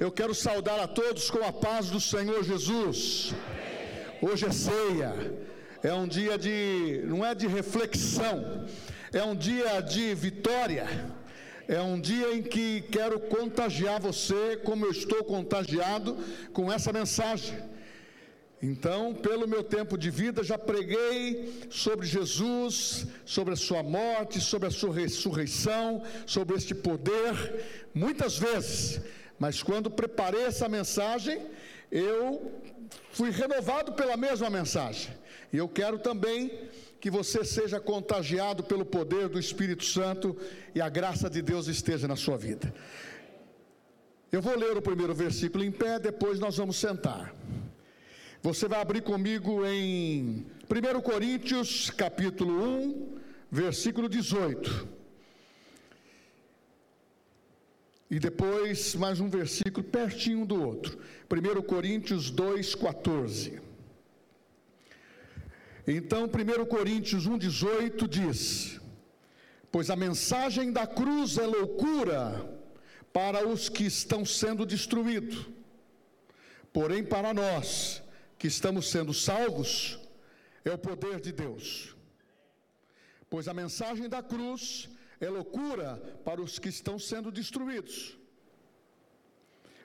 Eu quero saudar a todos com a paz do Senhor Jesus. Hoje é ceia, é um dia de, não é de reflexão, é um dia de vitória. É um dia em que quero contagiar você, como eu estou contagiado com essa mensagem. Então, pelo meu tempo de vida, já preguei sobre Jesus, sobre a sua morte, sobre a sua ressurreição, sobre este poder, muitas vezes. Mas quando preparei essa mensagem, eu fui renovado pela mesma mensagem. E eu quero também que você seja contagiado pelo poder do Espírito Santo e a graça de Deus esteja na sua vida. Eu vou ler o primeiro versículo em pé, depois nós vamos sentar. Você vai abrir comigo em 1 Coríntios, capítulo 1, versículo 18. E depois mais um versículo pertinho do outro. 1 Coríntios 2, 14. Então, 1 Coríntios 1, 18 diz: Pois a mensagem da cruz é loucura para os que estão sendo destruídos, porém para nós que estamos sendo salvos é o poder de Deus. Pois a mensagem da cruz é loucura para os que estão sendo destruídos.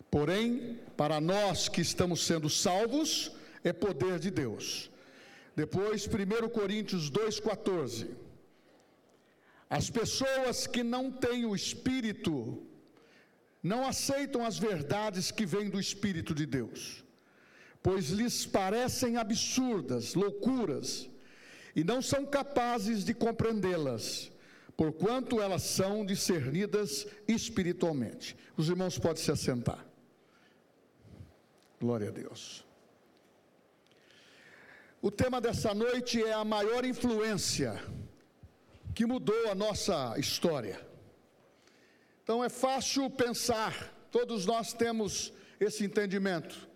Porém, para nós que estamos sendo salvos, é poder de Deus. Depois, 1 Coríntios 2,14. As pessoas que não têm o Espírito, não aceitam as verdades que vêm do Espírito de Deus pois lhes parecem absurdas, loucuras, e não são capazes de compreendê-las, porquanto elas são discernidas espiritualmente. Os irmãos podem se assentar. Glória a Deus. O tema dessa noite é a maior influência que mudou a nossa história. Então é fácil pensar, todos nós temos esse entendimento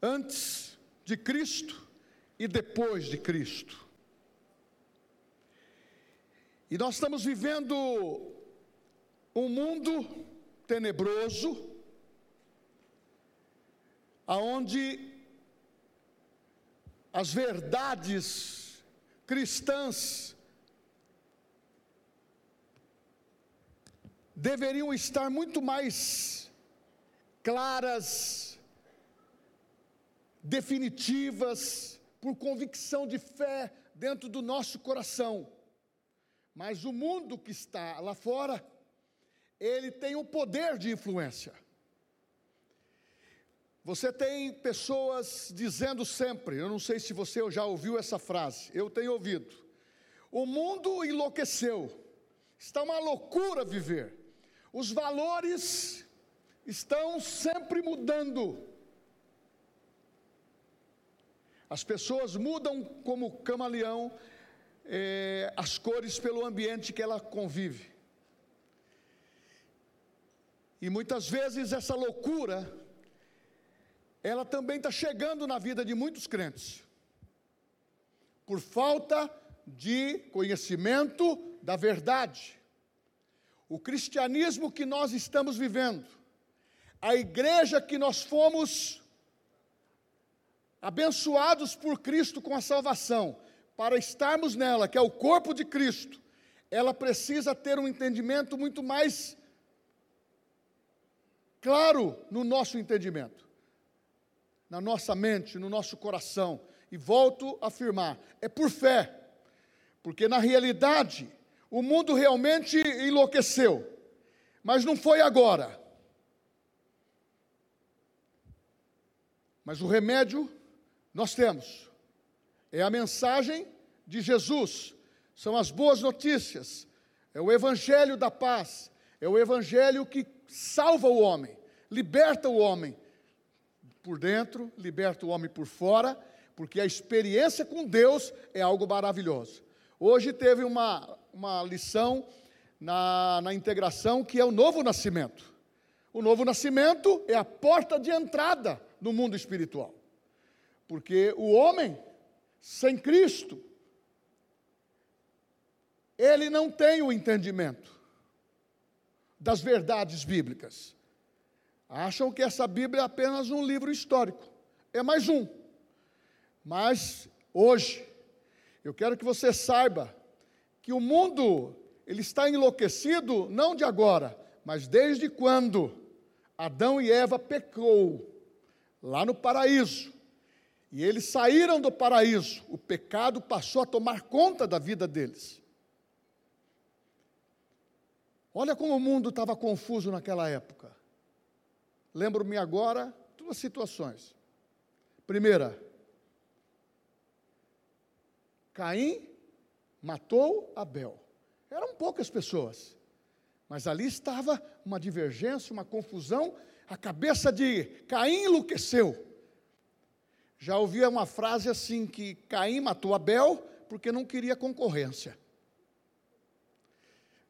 antes de Cristo e depois de Cristo. E nós estamos vivendo um mundo tenebroso, aonde as verdades cristãs deveriam estar muito mais claras, definitivas, por convicção de fé dentro do nosso coração. Mas o mundo que está lá fora, ele tem o poder de influência. Você tem pessoas dizendo sempre, eu não sei se você já ouviu essa frase, eu tenho ouvido. O mundo enlouqueceu, está uma loucura viver. Os valores estão sempre mudando. As pessoas mudam como camaleão é, as cores pelo ambiente que ela convive. E muitas vezes essa loucura, ela também está chegando na vida de muitos crentes, por falta de conhecimento da verdade. O cristianismo que nós estamos vivendo, a igreja que nós fomos abençoados por Cristo com a salvação, para estarmos nela, que é o corpo de Cristo, ela precisa ter um entendimento muito mais claro no nosso entendimento, na nossa mente, no nosso coração. E volto a afirmar: é por fé, porque na realidade o mundo realmente enlouqueceu, mas não foi agora. Mas o remédio nós temos. É a mensagem de Jesus, são as boas notícias, é o evangelho da paz, é o evangelho que salva o homem, liberta o homem por dentro, liberta o homem por fora, porque a experiência com Deus é algo maravilhoso. Hoje teve uma, uma lição na, na integração que é o novo nascimento. O novo nascimento é a porta de entrada no mundo espiritual. Porque o homem sem Cristo, ele não tem o entendimento das verdades bíblicas. acham que essa Bíblia é apenas um livro histórico. É mais um. Mas hoje, eu quero que você saiba que o mundo ele está enlouquecido não de agora, mas desde quando Adão e Eva pecou lá no paraíso. E eles saíram do paraíso, o pecado passou a tomar conta da vida deles. Olha como o mundo estava confuso naquela época. Lembro-me agora duas situações. Primeira, Caim matou Abel. Eram poucas pessoas, mas ali estava uma divergência, uma confusão. A cabeça de Caim enlouqueceu. Já ouvia uma frase assim: que Caim matou Abel porque não queria concorrência.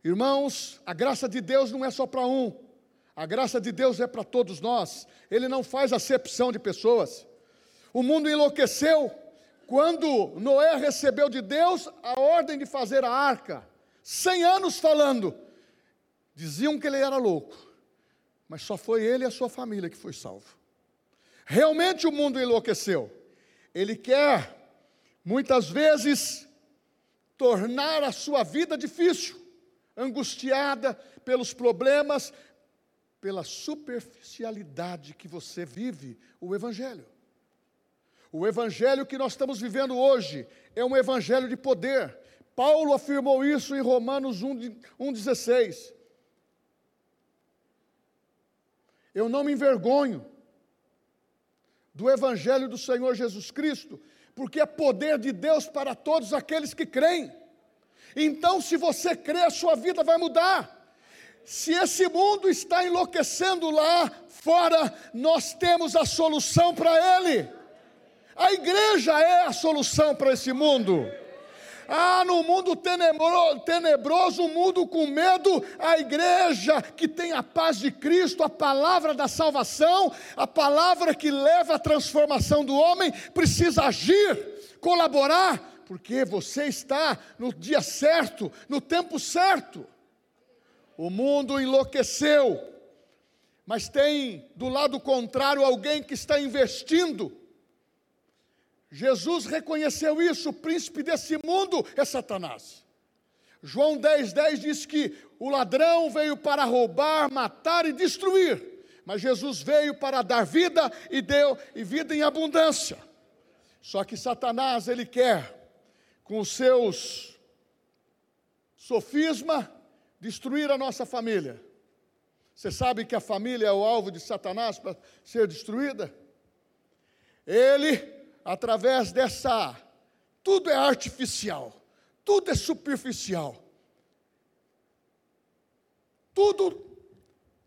Irmãos, a graça de Deus não é só para um, a graça de Deus é para todos nós. Ele não faz acepção de pessoas. O mundo enlouqueceu quando Noé recebeu de Deus a ordem de fazer a arca. Cem anos falando. Diziam que ele era louco, mas só foi ele e a sua família que foi salvo. Realmente o mundo enlouqueceu. Ele quer, muitas vezes, tornar a sua vida difícil, angustiada pelos problemas, pela superficialidade que você vive o Evangelho. O Evangelho que nós estamos vivendo hoje é um Evangelho de poder, Paulo afirmou isso em Romanos 1,16. Eu não me envergonho do Evangelho do Senhor Jesus Cristo, porque é poder de Deus para todos aqueles que creem. Então, se você crê, a sua vida vai mudar. Se esse mundo está enlouquecendo lá fora, nós temos a solução para ele. A igreja é a solução para esse mundo. Ah, no mundo tenebroso, um mundo com medo, a igreja que tem a paz de Cristo, a palavra da salvação, a palavra que leva à transformação do homem, precisa agir, colaborar, porque você está no dia certo, no tempo certo. O mundo enlouqueceu, mas tem do lado contrário alguém que está investindo Jesus reconheceu isso, o príncipe desse mundo é Satanás. João 10,10 10 diz que o ladrão veio para roubar, matar e destruir, mas Jesus veio para dar vida e deu e vida em abundância. Só que Satanás ele quer com os seus sofisma destruir a nossa família. Você sabe que a família é o alvo de Satanás para ser destruída? Ele através dessa. Tudo é artificial, tudo é superficial. Tudo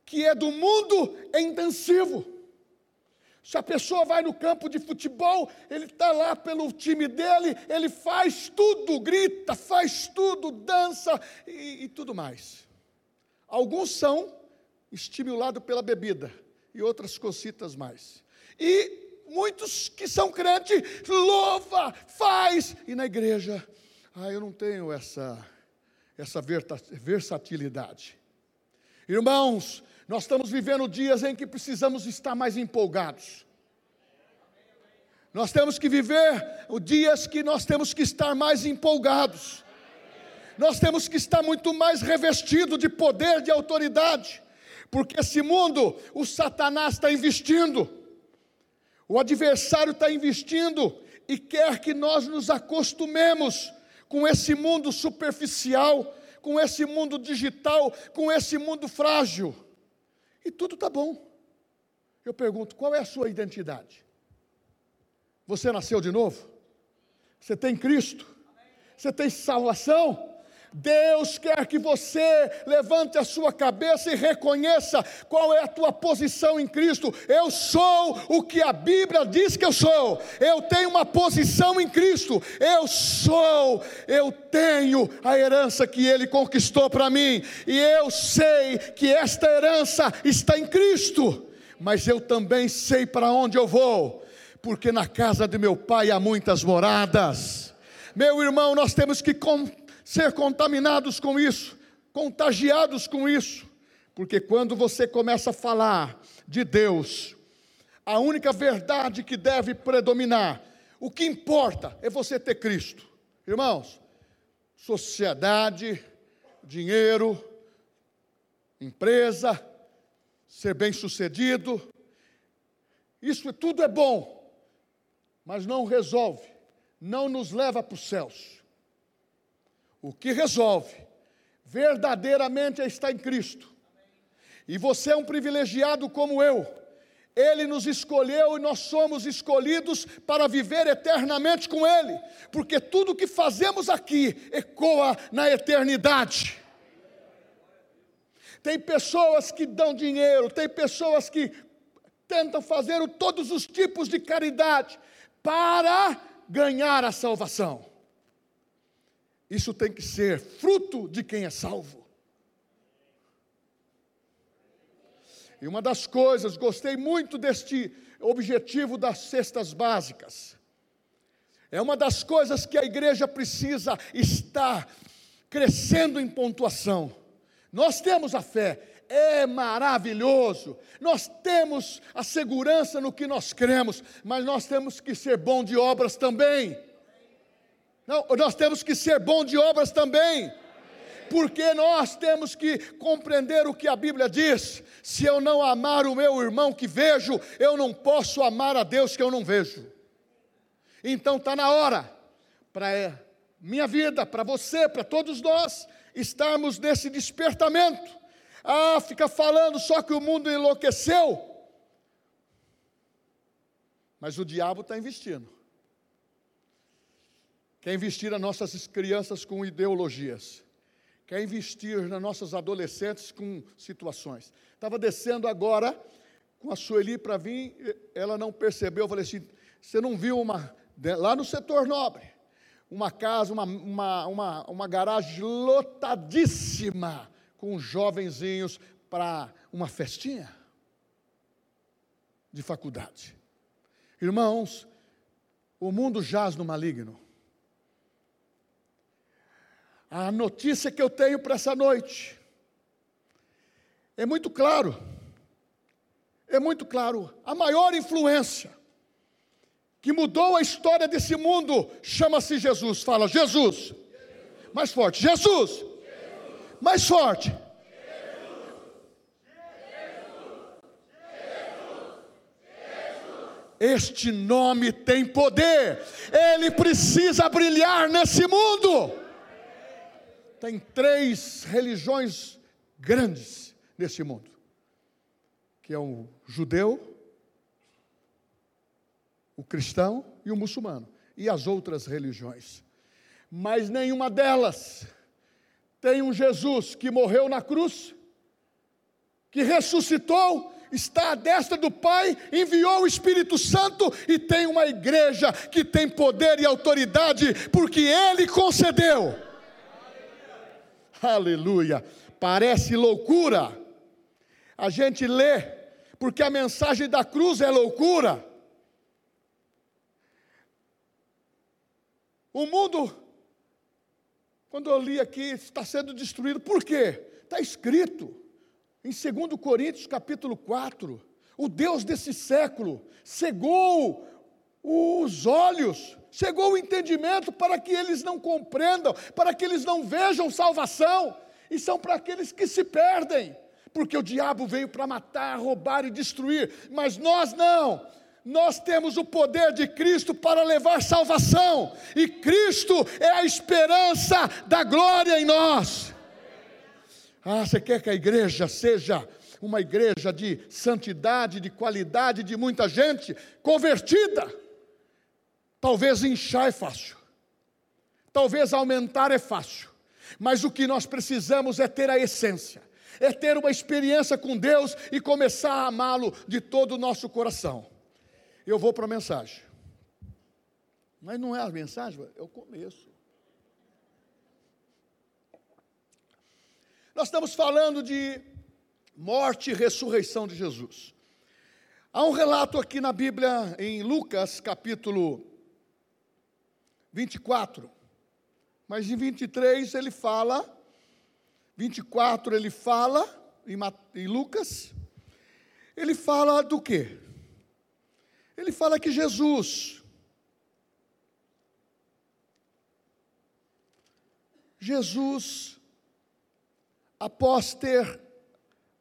que é do mundo é intensivo. Se a pessoa vai no campo de futebol, ele está lá pelo time dele, ele faz tudo, grita, faz tudo, dança e, e tudo mais. Alguns são estimulados pela bebida e outras cositas mais. E muitos que são crentes, louva, faz, e na igreja, ah, eu não tenho essa, essa versatilidade. Irmãos, nós estamos vivendo dias em que precisamos estar mais empolgados. Nós temos que viver dias que nós temos que estar mais empolgados. Nós temos que estar muito mais revestido de poder, de autoridade, porque esse mundo, o Satanás está investindo. O adversário está investindo e quer que nós nos acostumemos com esse mundo superficial, com esse mundo digital, com esse mundo frágil. E tudo está bom. Eu pergunto: qual é a sua identidade? Você nasceu de novo? Você tem Cristo? Você tem salvação? Deus quer que você levante a sua cabeça e reconheça qual é a tua posição em Cristo. Eu sou o que a Bíblia diz que eu sou. Eu tenho uma posição em Cristo. Eu sou, eu tenho a herança que Ele conquistou para mim. E eu sei que esta herança está em Cristo. Mas eu também sei para onde eu vou, porque na casa de meu Pai há muitas moradas. Meu irmão, nós temos que ser contaminados com isso, contagiados com isso, Porque quando você começa a falar de Deus, a única verdade que deve predominar, o que importa é você ter Cristo. Irmãos, sociedade, dinheiro, empresa, ser bem-sucedido, isso tudo é bom, mas não resolve, não nos leva para os céus. O que resolve verdadeiramente é estar em Cristo. E você é um privilegiado como eu. Ele nos escolheu e nós somos escolhidos para viver eternamente com Ele, porque tudo que fazemos aqui ecoa na eternidade. Tem pessoas que dão dinheiro, tem pessoas que tentam fazer todos os tipos de caridade para ganhar a salvação. Isso tem que ser fruto de quem é salvo. E uma das coisas, gostei muito deste objetivo das cestas básicas. É uma das coisas que a igreja precisa estar crescendo em pontuação. Nós temos a fé, é maravilhoso. Nós temos a segurança no que nós cremos, mas nós temos que ser bom de obras também. Não, nós temos que ser bom de obras também. Porque nós temos que compreender o que a Bíblia diz. Se eu não amar o meu irmão que vejo, eu não posso amar a Deus que eu não vejo. Então está na hora, para minha vida, para você, para todos nós, estarmos nesse despertamento ah, fica falando só que o mundo enlouqueceu. Mas o diabo está investindo. Quer investir nas nossas crianças com ideologias. Quer investir nas nossas adolescentes com situações. Estava descendo agora com a Sueli para vir, ela não percebeu. Eu falei assim: você não viu uma. Lá no setor nobre, uma casa, uma, uma, uma, uma garagem lotadíssima com os jovenzinhos para uma festinha de faculdade. Irmãos, o mundo jaz no maligno. A notícia que eu tenho para essa noite é muito claro. É muito claro. A maior influência que mudou a história desse mundo chama-se Jesus. Fala, Jesus. Jesus. Mais forte, Jesus. Mais forte. Este nome tem poder, ele precisa brilhar nesse mundo. Tem três religiões grandes nesse mundo, que é o judeu, o cristão e o muçulmano, e as outras religiões. Mas nenhuma delas tem um Jesus que morreu na cruz, que ressuscitou, está à destra do Pai, enviou o Espírito Santo e tem uma igreja que tem poder e autoridade, porque Ele concedeu. Aleluia. Parece loucura. A gente lê, porque a mensagem da cruz é loucura. O mundo quando eu li aqui, está sendo destruído. Por quê? Está escrito em 2 Coríntios capítulo 4. O Deus desse século cegou os olhos, cegou o entendimento para que eles não compreendam, para que eles não vejam salvação, e são para aqueles que se perdem, porque o diabo veio para matar, roubar e destruir, mas nós não, nós temos o poder de Cristo para levar salvação, e Cristo é a esperança da glória em nós. Ah, você quer que a igreja seja uma igreja de santidade, de qualidade, de muita gente convertida? Talvez inchar é fácil, talvez aumentar é fácil, mas o que nós precisamos é ter a essência, é ter uma experiência com Deus e começar a amá-lo de todo o nosso coração eu vou para a mensagem. Mas não é a mensagem, é o começo. Nós estamos falando de morte e ressurreição de Jesus. Há um relato aqui na Bíblia, em Lucas capítulo 24, mas em 23 ele fala, 24 ele fala em Lucas, ele fala do quê? Ele fala que Jesus, Jesus, após ter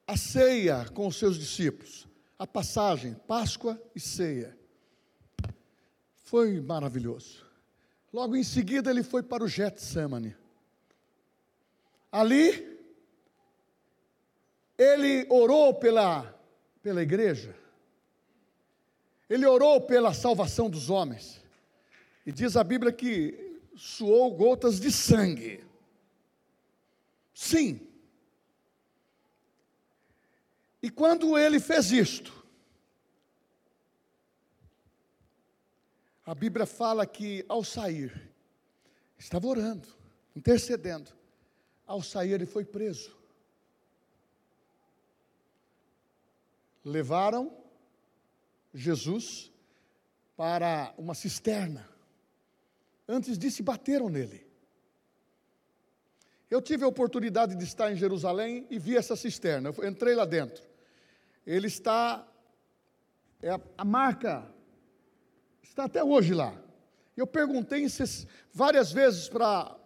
a ceia com os seus discípulos, a passagem, Páscoa e ceia, foi maravilhoso. Logo em seguida ele foi para o Getsemane. Ali, ele orou pela, pela igreja, ele orou pela salvação dos homens, e diz a Bíblia que suou gotas de sangue. Sim. E quando ele fez isto, a Bíblia fala que ao sair, estava orando, intercedendo, ao sair, ele foi preso. Levaram Jesus para uma cisterna. Antes disso, bateram nele. Eu tive a oportunidade de estar em Jerusalém e vi essa cisterna. Eu entrei lá dentro. Ele está, é a, a marca, está até hoje lá. Eu perguntei várias vezes para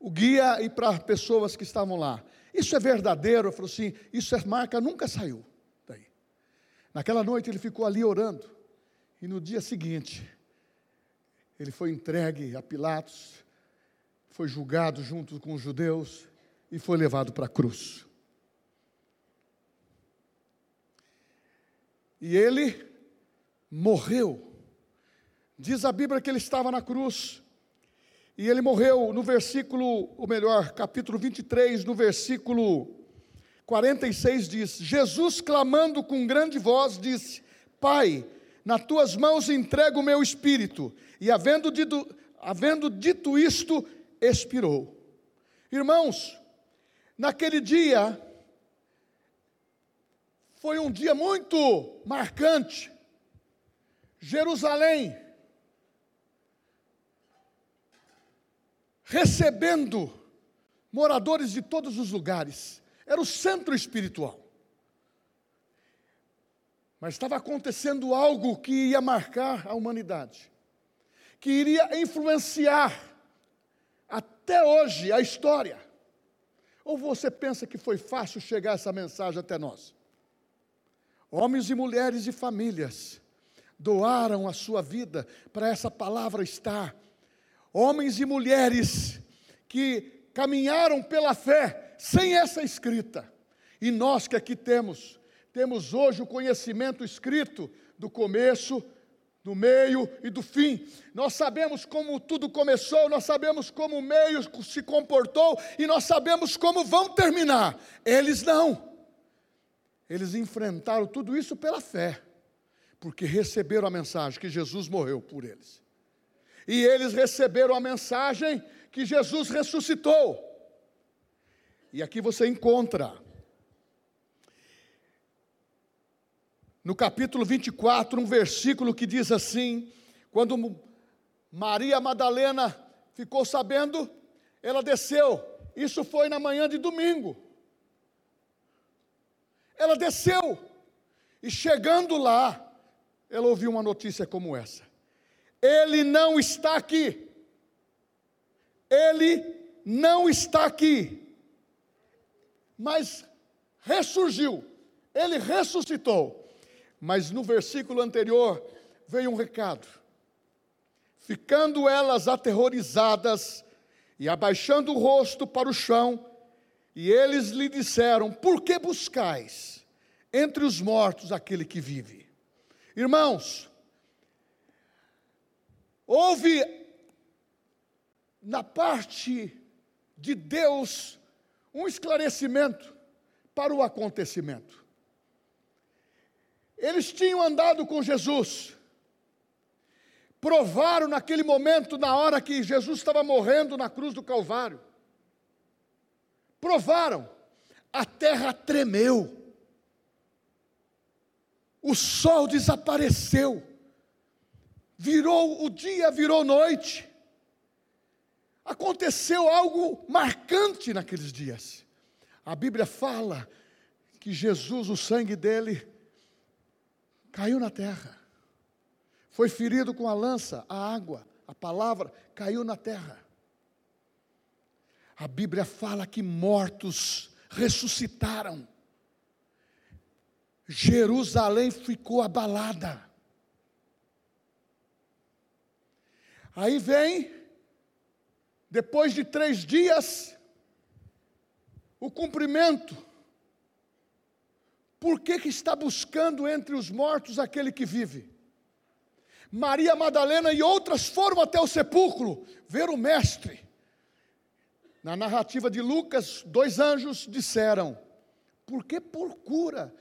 o guia e para pessoas que estavam lá. Isso é verdadeiro? Eu falei assim, isso é marca, nunca saiu daí. Naquela noite ele ficou ali orando. E no dia seguinte, ele foi entregue a Pilatos, foi julgado junto com os judeus e foi levado para a cruz. E ele morreu. Diz a Bíblia que ele estava na cruz e ele morreu no versículo, ou melhor, capítulo 23, no versículo 46 diz: Jesus clamando com grande voz disse: Pai, nas tuas mãos entrego o meu espírito. E havendo dito, havendo dito isto, expirou. Irmãos, naquele dia foi um dia muito marcante. Jerusalém recebendo moradores de todos os lugares. Era o centro espiritual. Mas estava acontecendo algo que ia marcar a humanidade, que iria influenciar até hoje a história. Ou você pensa que foi fácil chegar essa mensagem até nós? Homens e mulheres e famílias doaram a sua vida para essa palavra estar homens e mulheres que caminharam pela fé sem essa escrita. E nós que aqui temos, temos hoje o conhecimento escrito do começo, do meio e do fim. Nós sabemos como tudo começou, nós sabemos como o meio se comportou e nós sabemos como vão terminar. Eles não. Eles enfrentaram tudo isso pela fé, porque receberam a mensagem que Jesus morreu por eles e eles receberam a mensagem que Jesus ressuscitou. E aqui você encontra, no capítulo 24, um versículo que diz assim: quando Maria Madalena ficou sabendo, ela desceu, isso foi na manhã de domingo. Ela desceu, e chegando lá, ela ouviu uma notícia como essa. Ele não está aqui. Ele não está aqui. Mas ressurgiu. Ele ressuscitou. Mas no versículo anterior veio um recado. Ficando elas aterrorizadas e abaixando o rosto para o chão, e eles lhe disseram: Por que buscais entre os mortos aquele que vive? Irmãos, Houve na parte de Deus um esclarecimento para o acontecimento. Eles tinham andado com Jesus, provaram naquele momento, na hora que Jesus estava morrendo na cruz do Calvário, provaram, a terra tremeu, o sol desapareceu, virou o dia, virou noite. Aconteceu algo marcante naqueles dias. A Bíblia fala que Jesus, o sangue dele, caiu na terra. Foi ferido com a lança, a água, a palavra caiu na terra. A Bíblia fala que mortos ressuscitaram. Jerusalém ficou abalada. Aí vem, depois de três dias, o cumprimento. Por que, que está buscando entre os mortos aquele que vive? Maria Madalena e outras foram até o sepulcro ver o Mestre. Na narrativa de Lucas, dois anjos disseram: Por que procura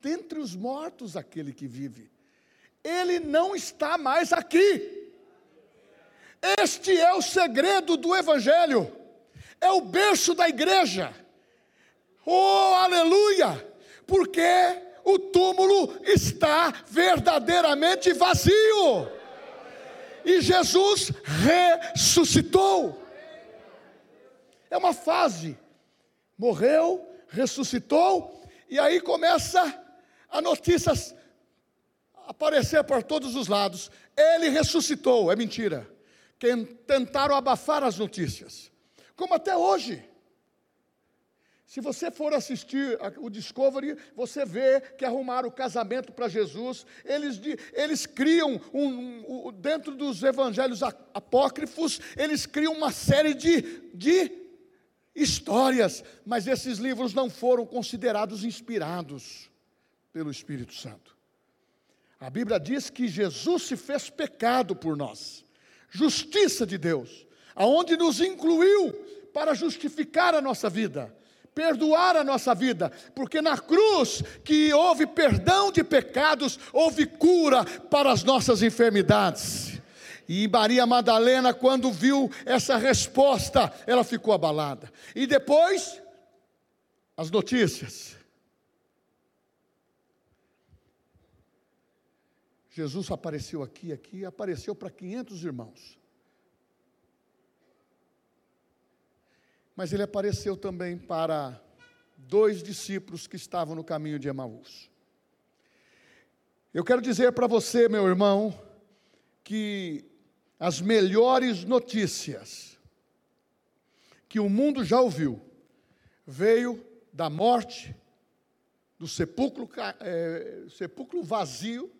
dentre os mortos aquele que vive? Ele não está mais aqui. Este é o segredo do Evangelho, é o berço da igreja. Oh, aleluia! Porque o túmulo está verdadeiramente vazio. E Jesus ressuscitou. É uma fase. Morreu, ressuscitou, e aí começa a notícia aparecer por todos os lados. Ele ressuscitou, é mentira. Quem tentaram abafar as notícias. Como até hoje. Se você for assistir o Discovery, você vê que arrumaram o casamento para Jesus. Eles, eles criam, um, um, dentro dos evangelhos apócrifos, eles criam uma série de, de histórias, mas esses livros não foram considerados inspirados pelo Espírito Santo. A Bíblia diz que Jesus se fez pecado por nós, justiça de Deus, aonde nos incluiu para justificar a nossa vida perdoar a nossa vida, porque na cruz que houve perdão de pecados, houve cura para as nossas enfermidades. E Maria Madalena, quando viu essa resposta, ela ficou abalada. E depois, as notícias. Jesus apareceu aqui, aqui, apareceu para 500 irmãos. mas ele apareceu também para dois discípulos que estavam no caminho de Emaús. Eu quero dizer para você, meu irmão, que as melhores notícias que o mundo já ouviu veio da morte, do sepulcro, é, sepulcro vazio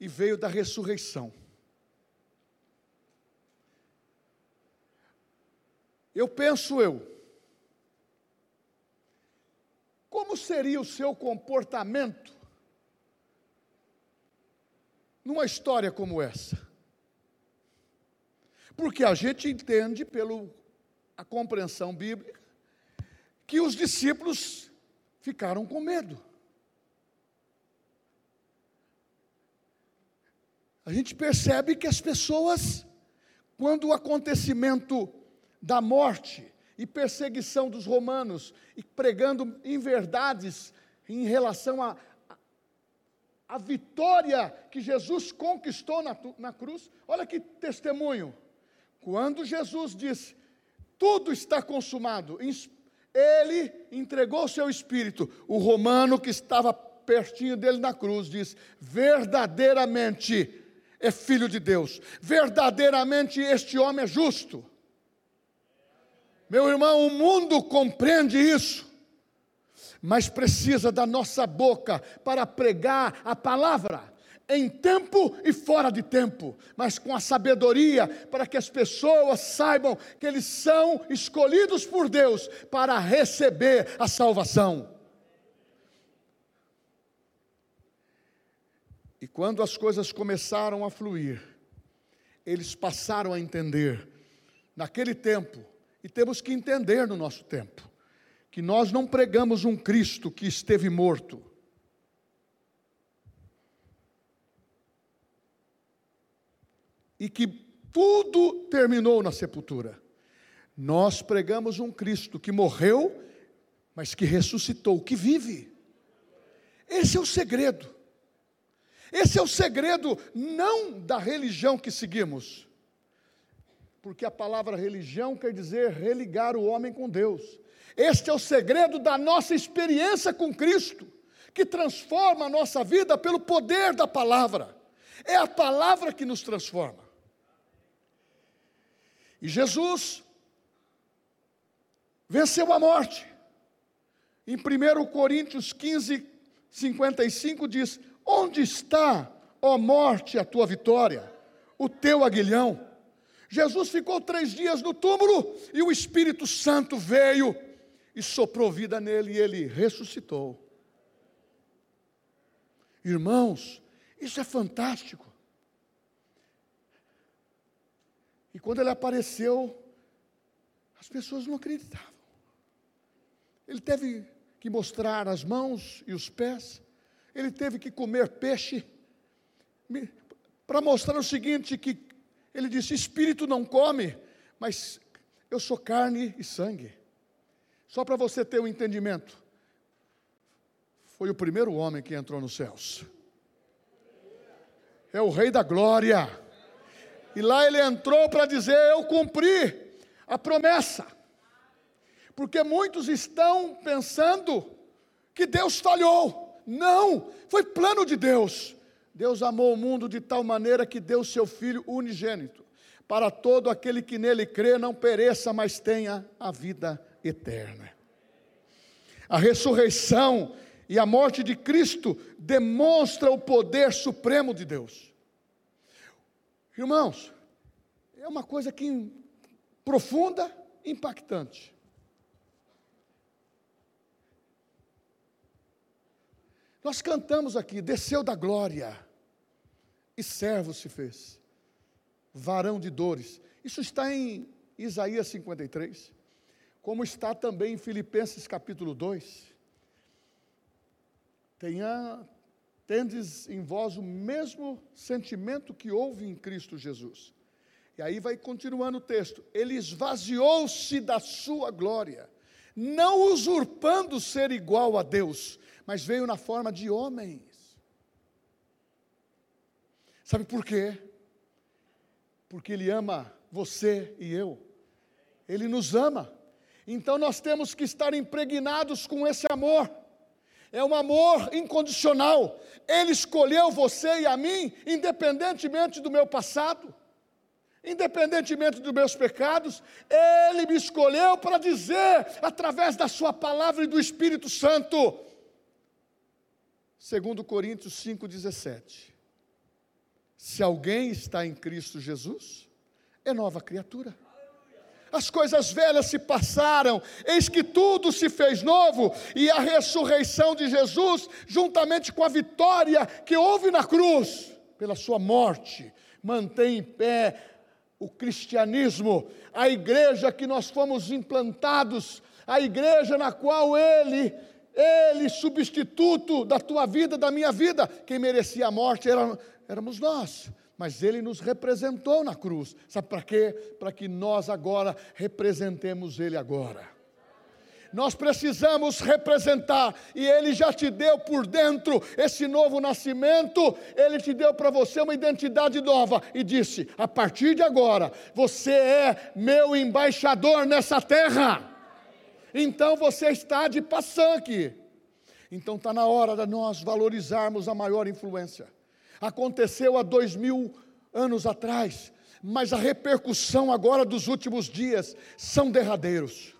e veio da ressurreição. Eu penso eu, como seria o seu comportamento numa história como essa? Porque a gente entende pela a compreensão bíblica que os discípulos ficaram com medo. A gente percebe que as pessoas, quando o acontecimento da morte e perseguição dos romanos, e pregando inverdades em relação à a, a, vitória que Jesus conquistou na, na cruz. Olha que testemunho. Quando Jesus disse: Tudo está consumado, ele entregou seu espírito. O romano que estava pertinho dele na cruz diz: Verdadeiramente é filho de Deus, verdadeiramente este homem é justo. Meu irmão, o mundo compreende isso, mas precisa da nossa boca para pregar a palavra em tempo e fora de tempo, mas com a sabedoria para que as pessoas saibam que eles são escolhidos por Deus para receber a salvação. E quando as coisas começaram a fluir, eles passaram a entender, naquele tempo, e temos que entender no nosso tempo que nós não pregamos um Cristo que esteve morto. E que tudo terminou na sepultura. Nós pregamos um Cristo que morreu, mas que ressuscitou, que vive. Esse é o segredo. Esse é o segredo não da religião que seguimos, porque a palavra religião quer dizer religar o homem com Deus. Este é o segredo da nossa experiência com Cristo, que transforma a nossa vida pelo poder da palavra. É a palavra que nos transforma. E Jesus venceu a morte. Em 1 Coríntios 15, 55 diz: Onde está, ó morte, a tua vitória, o teu aguilhão? Jesus ficou três dias no túmulo e o Espírito Santo veio e soprou vida nele e ele ressuscitou. Irmãos, isso é fantástico. E quando ele apareceu, as pessoas não acreditavam. Ele teve que mostrar as mãos e os pés, ele teve que comer peixe, para mostrar o seguinte: que ele disse: Espírito não come, mas eu sou carne e sangue. Só para você ter um entendimento, foi o primeiro homem que entrou nos céus. É o Rei da Glória. E lá ele entrou para dizer: Eu cumpri a promessa. Porque muitos estão pensando que Deus falhou. Não, foi plano de Deus. Deus amou o mundo de tal maneira que deu seu Filho unigênito, para todo aquele que nele crê não pereça, mas tenha a vida eterna. A ressurreição e a morte de Cristo demonstra o poder supremo de Deus. Irmãos, é uma coisa que profunda, impactante. Nós cantamos aqui, desceu da glória, e servo se fez, varão de dores. Isso está em Isaías 53 como está também em Filipenses capítulo 2. Tenha, tendes em vós o mesmo sentimento que houve em Cristo Jesus. E aí vai continuando o texto. Ele esvaziou-se da sua glória, não usurpando ser igual a Deus, mas veio na forma de homens. Sabe por quê? Porque Ele ama você e eu. Ele nos ama. Então nós temos que estar impregnados com esse amor. É um amor incondicional. Ele escolheu você e a mim, independentemente do meu passado, independentemente dos meus pecados, Ele me escolheu para dizer, através da Sua palavra e do Espírito Santo, segundo Coríntios 5,17. Se alguém está em Cristo Jesus, é nova criatura as coisas velhas se passaram, eis que tudo se fez novo, e a ressurreição de Jesus, juntamente com a vitória que houve na cruz, pela sua morte, mantém em pé o cristianismo, a igreja que nós fomos implantados, a igreja na qual Ele, Ele, substituto da tua vida, da minha vida, quem merecia a morte era, éramos nós mas ele nos representou na cruz. Sabe para quê? Para que nós agora representemos ele agora. Nós precisamos representar, e Ele já te deu por dentro esse novo nascimento, Ele te deu para você uma identidade nova e disse: a partir de agora, você é meu embaixador nessa terra. Então você está de paçanque. Então está na hora de nós valorizarmos a maior influência aconteceu há dois mil anos atrás, mas a repercussão agora dos últimos dias são derradeiros.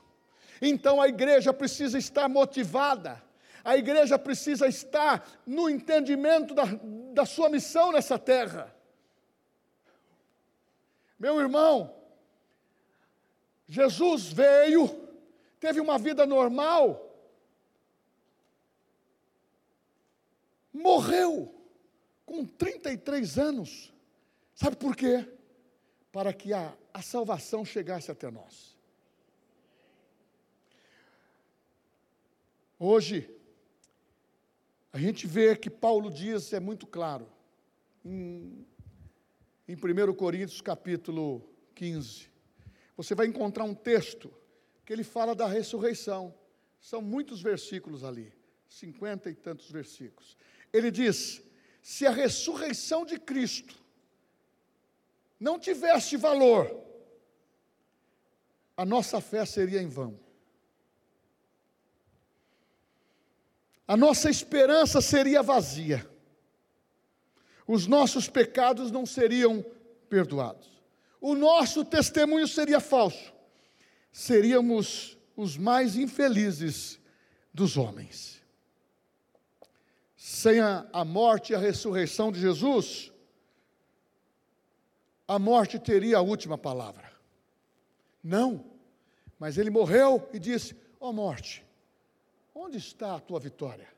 Então a igreja precisa estar motivada, a igreja precisa estar no entendimento da, da sua missão nessa terra. Meu irmão, Jesus veio, teve uma vida normal, morreu com 33 anos. Sabe por quê? Para que a, a salvação chegasse até nós. Hoje, a gente vê que Paulo diz, é muito claro, em, em 1 Coríntios capítulo 15, você vai encontrar um texto que ele fala da ressurreição. São muitos versículos ali, cinquenta e tantos versículos. Ele diz: se a ressurreição de Cristo não tivesse valor, a nossa fé seria em vão. A nossa esperança seria vazia. Os nossos pecados não seriam perdoados. O nosso testemunho seria falso. Seríamos os mais infelizes dos homens. Sem a, a morte e a ressurreição de Jesus, a morte teria a última palavra. Não, mas ele morreu e disse: Ó oh, morte, onde está a tua vitória?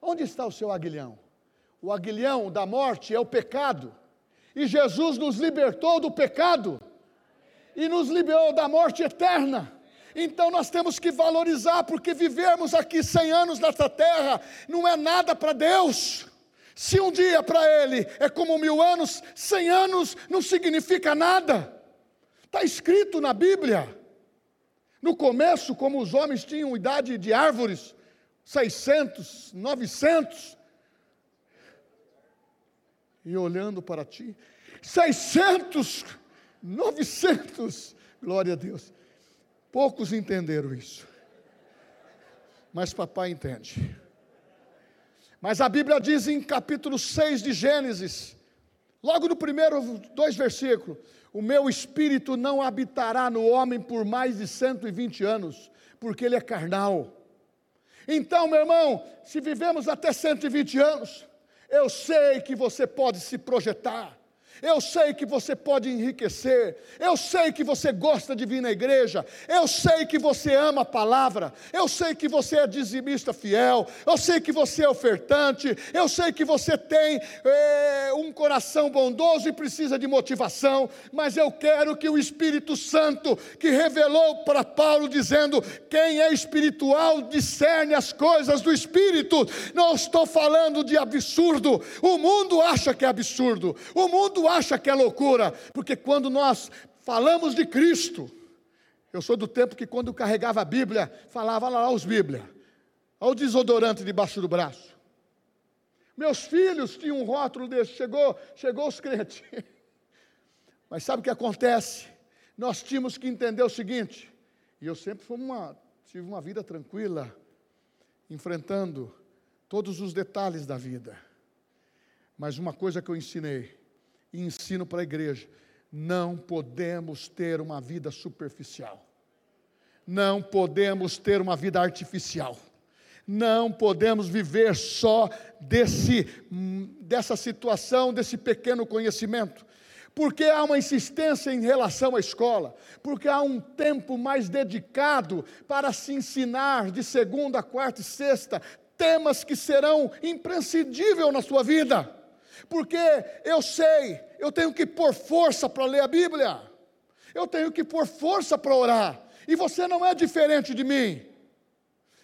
Onde está o seu aguilhão? O aguilhão da morte é o pecado, e Jesus nos libertou do pecado e nos liberou da morte eterna. Então nós temos que valorizar, porque vivermos aqui 100 anos nessa terra não é nada para Deus. Se um dia para Ele é como mil anos, 100 anos não significa nada. Está escrito na Bíblia. No começo, como os homens tinham idade de árvores, 600, 900, e olhando para ti, 600, 900, glória a Deus. Poucos entenderam isso, mas papai entende. Mas a Bíblia diz em capítulo 6 de Gênesis, logo no primeiro dois versículos: O meu espírito não habitará no homem por mais de 120 anos, porque ele é carnal. Então, meu irmão, se vivemos até 120 anos, eu sei que você pode se projetar, eu sei que você pode enriquecer, eu sei que você gosta de vir na igreja, eu sei que você ama a palavra, eu sei que você é dizimista fiel, eu sei que você é ofertante, eu sei que você tem é, um coração bondoso e precisa de motivação, mas eu quero que o Espírito Santo, que revelou para Paulo, dizendo: quem é espiritual discerne as coisas do Espírito, não estou falando de absurdo, o mundo acha que é absurdo, o mundo acha que é loucura, porque quando nós falamos de Cristo, eu sou do tempo que quando carregava a Bíblia, falava lá os Bíblia, olha o desodorante debaixo do braço. Meus filhos tinham um rótulo desse, chegou, chegou os crentes. Mas sabe o que acontece? Nós tínhamos que entender o seguinte, e eu sempre fui uma, tive uma vida tranquila, enfrentando todos os detalhes da vida. Mas uma coisa que eu ensinei, e ensino para a igreja: não podemos ter uma vida superficial, não podemos ter uma vida artificial, não podemos viver só desse, dessa situação, desse pequeno conhecimento. Porque há uma insistência em relação à escola, porque há um tempo mais dedicado para se ensinar de segunda, quarta e sexta temas que serão imprescindíveis na sua vida porque eu sei, eu tenho que pôr força para ler a Bíblia, eu tenho que pôr força para orar, e você não é diferente de mim.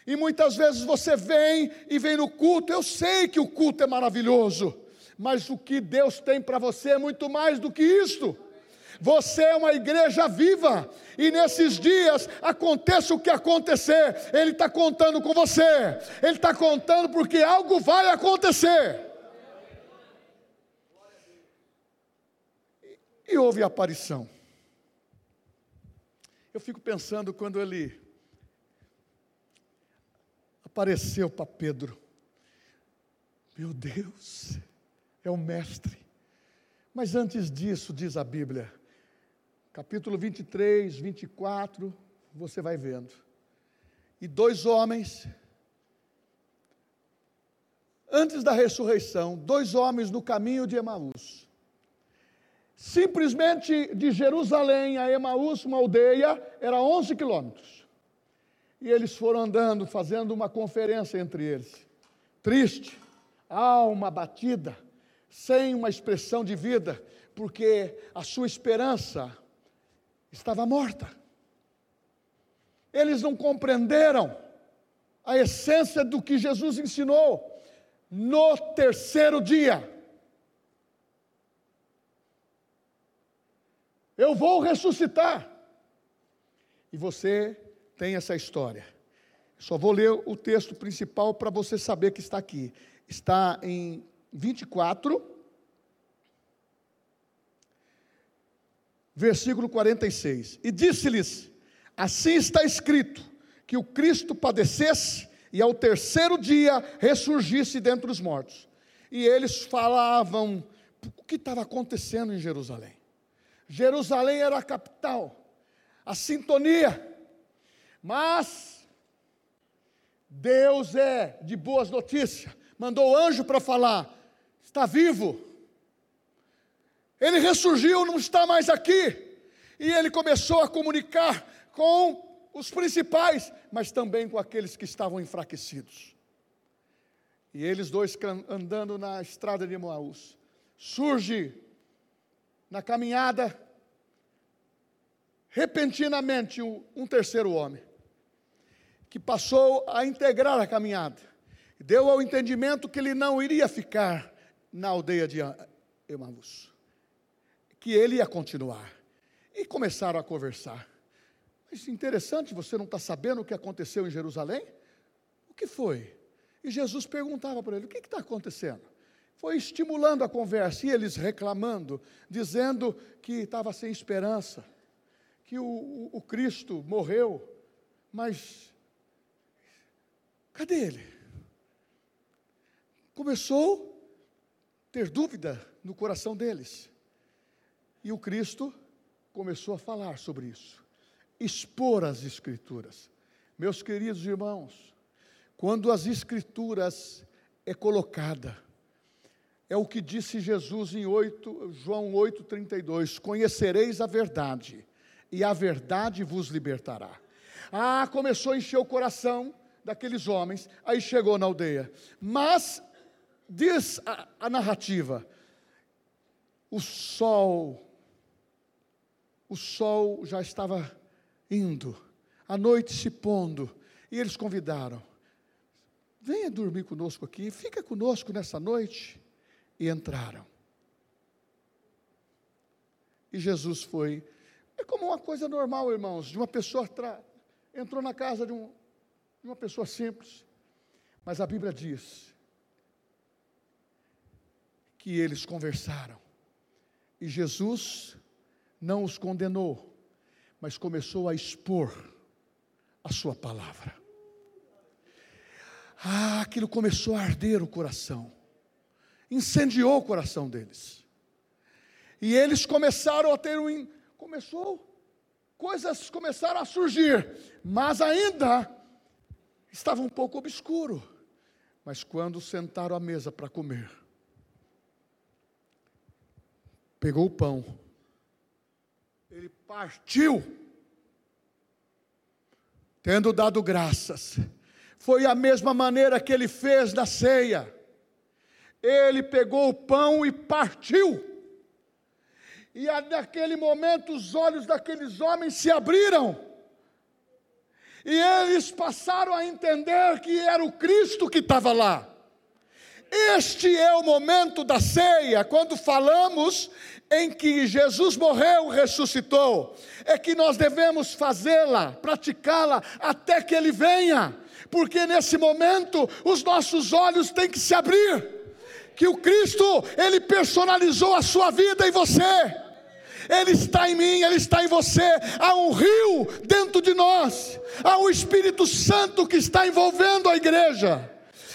E muitas vezes você vem e vem no culto, eu sei que o culto é maravilhoso, mas o que Deus tem para você é muito mais do que isto. Você é uma igreja viva, e nesses dias, aconteça o que acontecer, Ele está contando com você, Ele está contando porque algo vai acontecer. E houve a aparição. Eu fico pensando quando ele apareceu para Pedro. Meu Deus, é o Mestre. Mas antes disso, diz a Bíblia, capítulo 23, 24, você vai vendo. E dois homens, antes da ressurreição, dois homens no caminho de Emaús, Simplesmente de Jerusalém a Emaús, uma aldeia, era 11 quilômetros. E eles foram andando, fazendo uma conferência entre eles. Triste, alma batida, sem uma expressão de vida, porque a sua esperança estava morta. Eles não compreenderam a essência do que Jesus ensinou. No terceiro dia, eu vou ressuscitar. E você tem essa história. Só vou ler o texto principal para você saber que está aqui. Está em 24, versículo 46. E disse-lhes: Assim está escrito, que o Cristo padecesse e ao terceiro dia ressurgisse dentre os mortos. E eles falavam o que estava acontecendo em Jerusalém. Jerusalém era a capital, a sintonia. Mas Deus é de boas notícias. Mandou o anjo para falar: está vivo. Ele ressurgiu, não está mais aqui. E ele começou a comunicar com os principais, mas também com aqueles que estavam enfraquecidos. E eles dois andando na estrada de Moaús. Surge na caminhada, repentinamente, um terceiro homem, que passou a integrar a caminhada. Deu ao entendimento que ele não iria ficar na aldeia de Emaús, que ele ia continuar. E começaram a conversar. Mas interessante, você não está sabendo o que aconteceu em Jerusalém? O que foi? E Jesus perguntava para ele: o que está acontecendo? Foi estimulando a conversa e eles reclamando, dizendo que estava sem esperança, que o, o, o Cristo morreu, mas cadê ele? Começou a ter dúvida no coração deles. E o Cristo começou a falar sobre isso, expor as Escrituras. Meus queridos irmãos, quando as Escrituras é colocada, é o que disse Jesus em 8, João 8,32: Conhecereis a verdade, e a verdade vos libertará. Ah, começou a encher o coração daqueles homens, aí chegou na aldeia. Mas, diz a, a narrativa, o sol, o sol já estava indo, a noite se pondo, e eles convidaram: venha dormir conosco aqui, fica conosco nessa noite. E entraram. E Jesus foi. É como uma coisa normal, irmãos, de uma pessoa tra... entrou na casa de, um, de uma pessoa simples. Mas a Bíblia diz que eles conversaram. E Jesus não os condenou, mas começou a expor a sua palavra. Ah, aquilo começou a arder o coração, incendiou o coração deles. E eles começaram a ter um. Começou, coisas começaram a surgir, mas ainda estava um pouco obscuro. Mas quando sentaram à mesa para comer, pegou o pão, ele partiu, tendo dado graças foi a mesma maneira que ele fez na ceia. Ele pegou o pão e partiu. E naquele momento os olhos daqueles homens se abriram. E eles passaram a entender que era o Cristo que estava lá. Este é o momento da ceia, quando falamos em que Jesus morreu, ressuscitou, é que nós devemos fazê-la, praticá-la até que ele venha porque nesse momento os nossos olhos têm que se abrir, que o Cristo, Ele personalizou a sua vida em você. Ele está em mim, Ele está em você. Há um rio dentro de nós, há o um Espírito Santo que está envolvendo a igreja,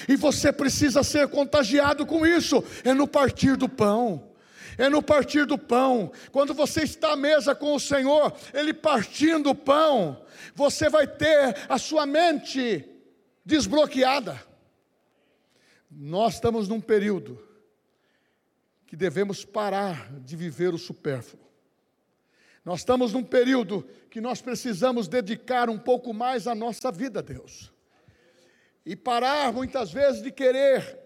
e você precisa ser contagiado com isso. É no partir do pão, é no partir do pão. Quando você está à mesa com o Senhor, Ele partindo o pão, você vai ter a sua mente desbloqueada. Nós estamos num período que devemos parar de viver o supérfluo. Nós estamos num período que nós precisamos dedicar um pouco mais a nossa vida a Deus. E parar muitas vezes de querer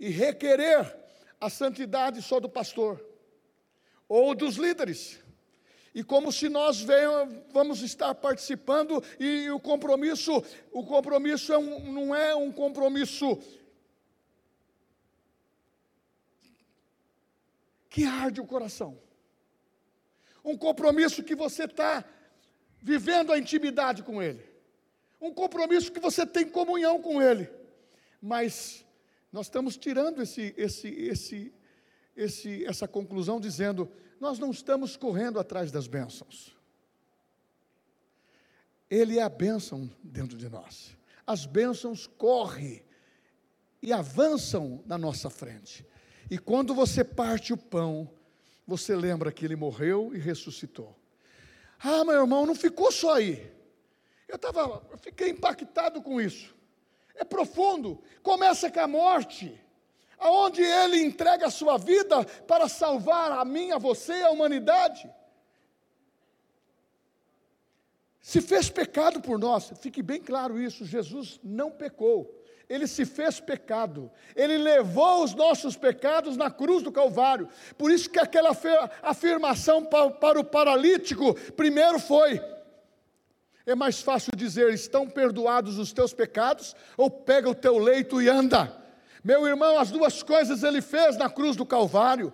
e requerer a santidade só do pastor ou dos líderes e como se nós venhamos, vamos estar participando e o compromisso, o compromisso é um, não é um compromisso que arde o coração. Um compromisso que você está vivendo a intimidade com Ele. Um compromisso que você tem comunhão com Ele. Mas nós estamos tirando esse, esse, esse, esse, essa conclusão dizendo: nós não estamos correndo atrás das bênçãos. Ele é a bênção dentro de nós. As bênçãos correm e avançam na nossa frente. E quando você parte o pão, você lembra que ele morreu e ressuscitou. Ah, meu irmão, não ficou só aí. Eu, tava, eu fiquei impactado com isso. É profundo. Começa com a morte, aonde ele entrega a sua vida para salvar a mim, a você, a humanidade. Se fez pecado por nós, fique bem claro isso: Jesus não pecou ele se fez pecado, ele levou os nossos pecados na cruz do Calvário. Por isso que aquela afirmação para o paralítico, primeiro foi: é mais fácil dizer, estão perdoados os teus pecados, ou pega o teu leito e anda. Meu irmão, as duas coisas ele fez na cruz do Calvário.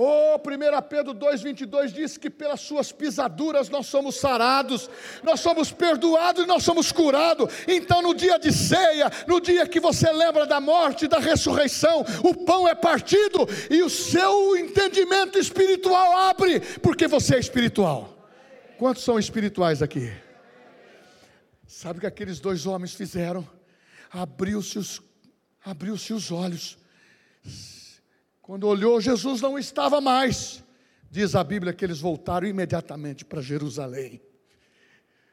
Oh, 1 Pedro 2,22 diz que pelas suas pisaduras nós somos sarados, nós somos perdoados e nós somos curados. Então, no dia de ceia, no dia que você lembra da morte da ressurreição, o pão é partido e o seu entendimento espiritual abre, porque você é espiritual. Quantos são espirituais aqui? Sabe o que aqueles dois homens fizeram? Abriu-se os, abriu os olhos quando olhou, Jesus não estava mais. Diz a Bíblia que eles voltaram imediatamente para Jerusalém.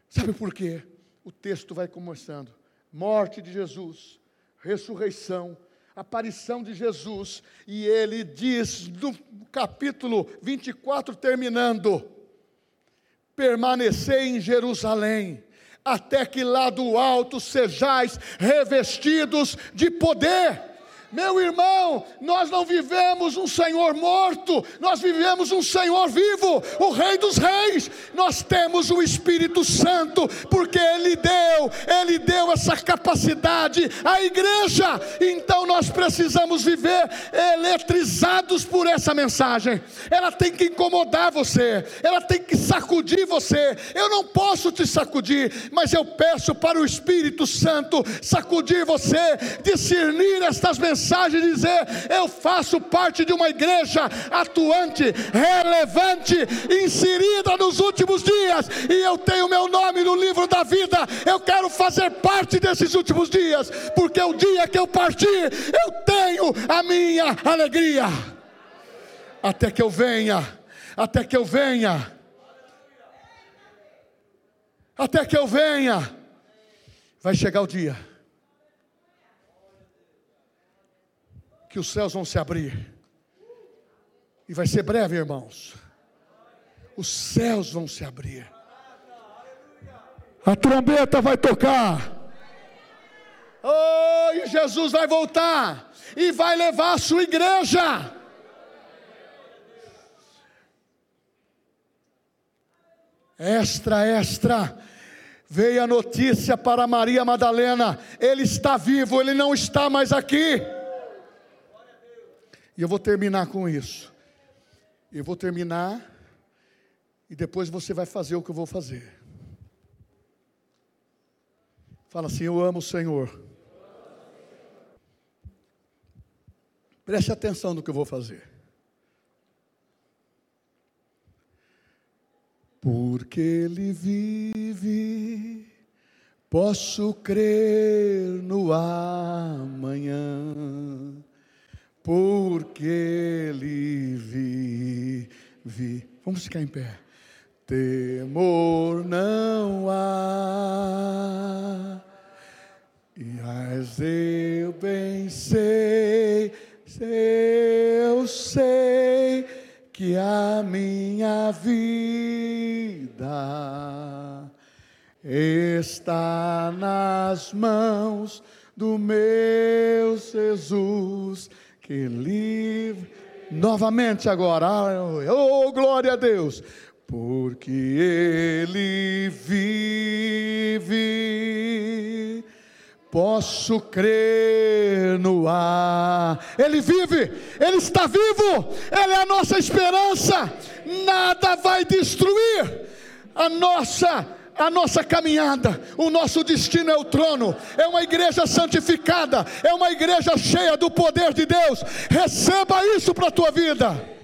Sabe por quê? O texto vai começando: morte de Jesus, ressurreição, aparição de Jesus, e ele diz no capítulo 24, terminando: permanecei em Jerusalém, até que lá do alto sejais revestidos de poder. Meu irmão, nós não vivemos um Senhor morto, nós vivemos um Senhor vivo, o Rei dos Reis. Nós temos o Espírito Santo, porque Ele deu, Ele deu essa capacidade à igreja. Então nós precisamos viver eletrizados por essa mensagem. Ela tem que incomodar você, ela tem que sacudir você. Eu não posso te sacudir, mas eu peço para o Espírito Santo sacudir você, discernir estas mensagens mensagem dizer: eu faço parte de uma igreja atuante, relevante, inserida nos últimos dias, e eu tenho meu nome no livro da vida. Eu quero fazer parte desses últimos dias, porque o dia que eu partir, eu tenho a minha alegria. Até que eu venha, até que eu venha, até que eu venha, vai chegar o dia que os céus vão se abrir. E vai ser breve, irmãos. Os céus vão se abrir. A trombeta vai tocar. Oh, e Jesus vai voltar e vai levar a sua igreja. Extra, extra. Veio a notícia para Maria Madalena: ele está vivo, ele não está mais aqui. E eu vou terminar com isso. Eu vou terminar e depois você vai fazer o que eu vou fazer. Fala assim: Eu amo o Senhor. Preste atenção no que eu vou fazer. Porque Ele vive, posso crer no amanhã porque ele vive. Vamos ficar em pé. Temor não há, e as eu bem sei, eu sei que a minha vida está nas mãos do meu Jesus que livre. Novamente agora, oh glória a Deus, porque Ele vive, posso crer no ar. Ele vive, Ele está vivo, Ele é a nossa esperança, nada vai destruir a nossa a nossa caminhada, o nosso destino é o trono, é uma igreja santificada, é uma igreja cheia do poder de Deus. Receba isso para a tua vida.